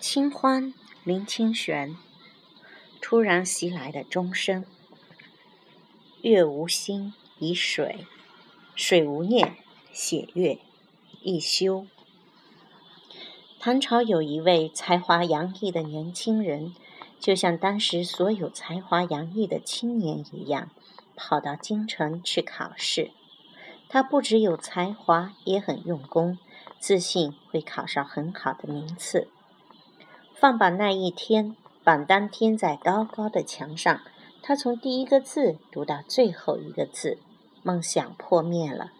清欢林清玄，突然袭来的钟声。月无心以水，水无念写月，一休。唐朝有一位才华洋溢的年轻人，就像当时所有才华洋溢的青年一样，跑到京城去考试。他不只有才华，也很用功，自信会考上很好的名次。放榜那一天，榜单贴在高高的墙上。他从第一个字读到最后一个字，梦想破灭了。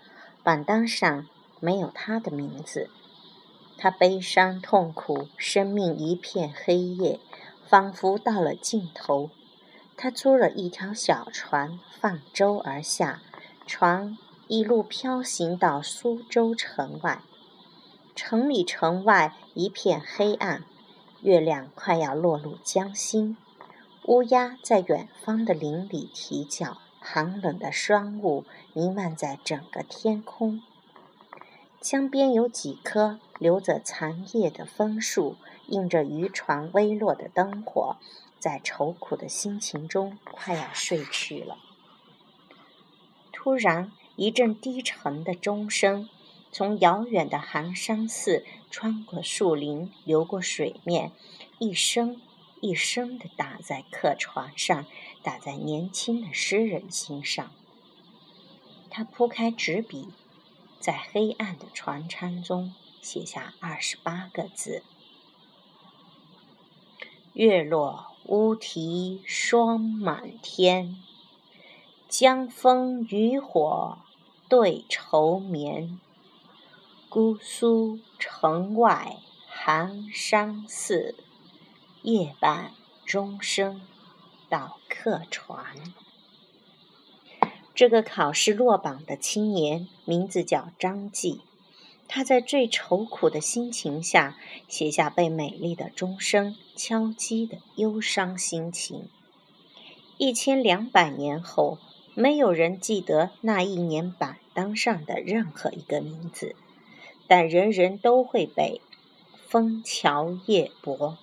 榜单上没有他的名字，他悲伤痛苦，生命一片黑夜，仿佛到了尽头。他租了一条小船，放舟而下，船一路飘行到苏州城外。城里城外一片黑暗。月亮快要落入江心，乌鸦在远方的林里啼叫，寒冷的霜雾弥漫在整个天空。江边有几棵留着残叶的枫树，映着渔船微弱的灯火，在愁苦的心情中快要睡去了。突然，一阵低沉的钟声。从遥远的寒山寺穿过树林，流过水面，一声一声地打在客船上，打在年轻的诗人心上。他铺开纸笔，在黑暗的船舱中写下二十八个字：“月落乌啼霜满天，江枫渔火对愁眠。”姑苏城外寒山寺，夜半钟声到客船。这个考试落榜的青年名字叫张继，他在最愁苦的心情下，写下被美丽的钟声敲击的忧伤心情。一千两百年后，没有人记得那一年榜单上的任何一个名字。但人人都会背“枫桥夜泊”，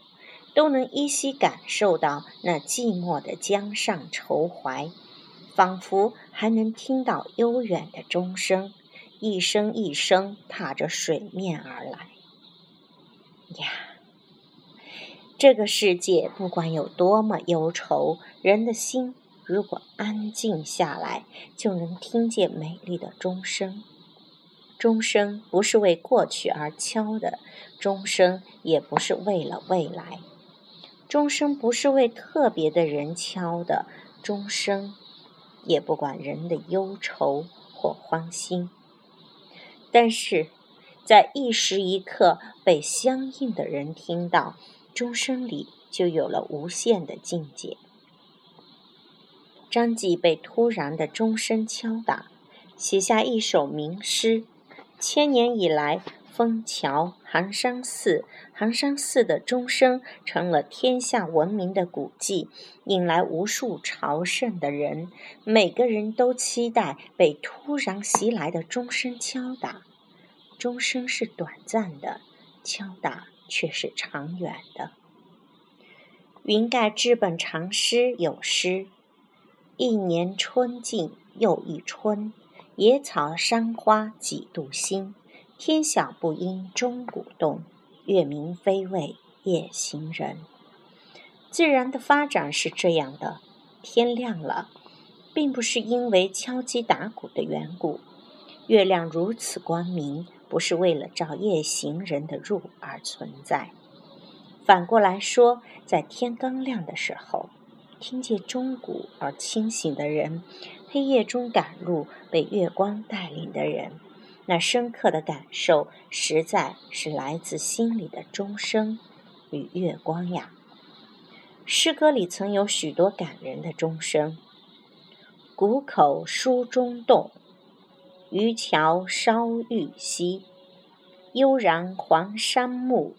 都能依稀感受到那寂寞的江上愁怀，仿佛还能听到悠远的钟声，一声一声踏着水面而来。呀，这个世界不管有多么忧愁，人的心如果安静下来，就能听见美丽的钟声。钟声不是为过去而敲的，钟声也不是为了未来，钟声不是为特别的人敲的，钟声也不管人的忧愁或欢心。但是，在一时一刻被相应的人听到，钟声里就有了无限的境界。张继被突然的钟声敲打，写下一首名诗。千年以来，枫桥、寒山寺、寒山寺的钟声成了天下闻名的古迹，引来无数朝圣的人。每个人都期待被突然袭来的钟声敲打。钟声是短暂的，敲打却是长远的。云盖之本长诗有诗：“一年春尽又一春。”野草山花几度新，天晓不应钟鼓动，月明非为夜行人。自然的发展是这样的：天亮了，并不是因为敲击打鼓的缘故；月亮如此光明，不是为了照夜行人的路而存在。反过来说，在天刚亮的时候，听见钟鼓而清醒的人。黑夜中赶路，被月光带领的人，那深刻的感受，实在是来自心里的钟声与月光呀。诗歌里曾有许多感人的钟声：谷口书中动，渔樵烧玉溪，悠然黄山暮，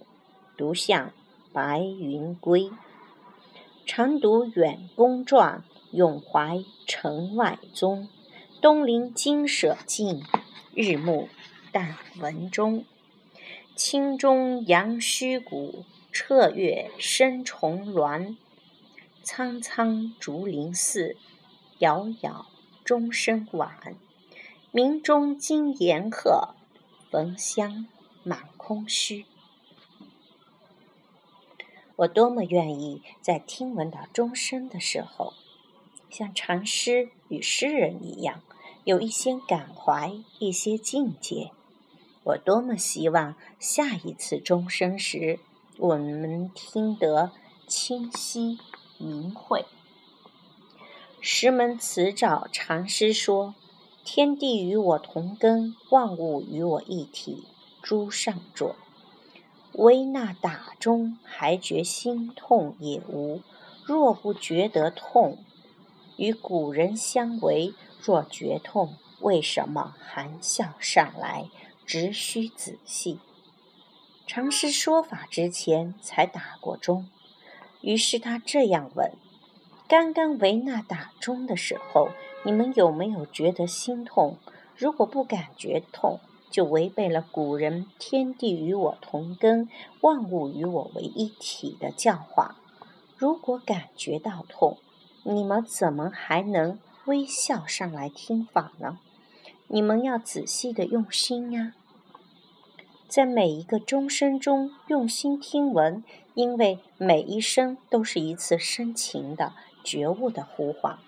独向白云归。常读远公传。永怀城外宗，东临金舍近，日暮但闻钟。清中杨虚谷，彻月生重峦，苍苍竹林寺，杳杳钟声晚。鸣钟惊岩鹤，焚香满空虚。我多么愿意在听闻到钟声的时候，像禅师与诗人一样，有一些感怀，一些境界。我多么希望下一次钟声时，我们听得清晰明慧。石门辞照禅师说：“天地与我同根，万物与我一体。”诸上座。维那打钟还觉心痛也无，若不觉得痛，与古人相违。若觉痛，为什么含笑上来？只需仔细。尝试说法之前才打过钟，于是他这样问：刚刚维纳打钟的时候，你们有没有觉得心痛？如果不感觉痛，就违背了古人“天地与我同根，万物与我为一体”的教化。如果感觉到痛，你们怎么还能微笑上来听法呢？你们要仔细的用心呀，在每一个钟声中用心听闻，因为每一声都是一次深情的觉悟的呼唤。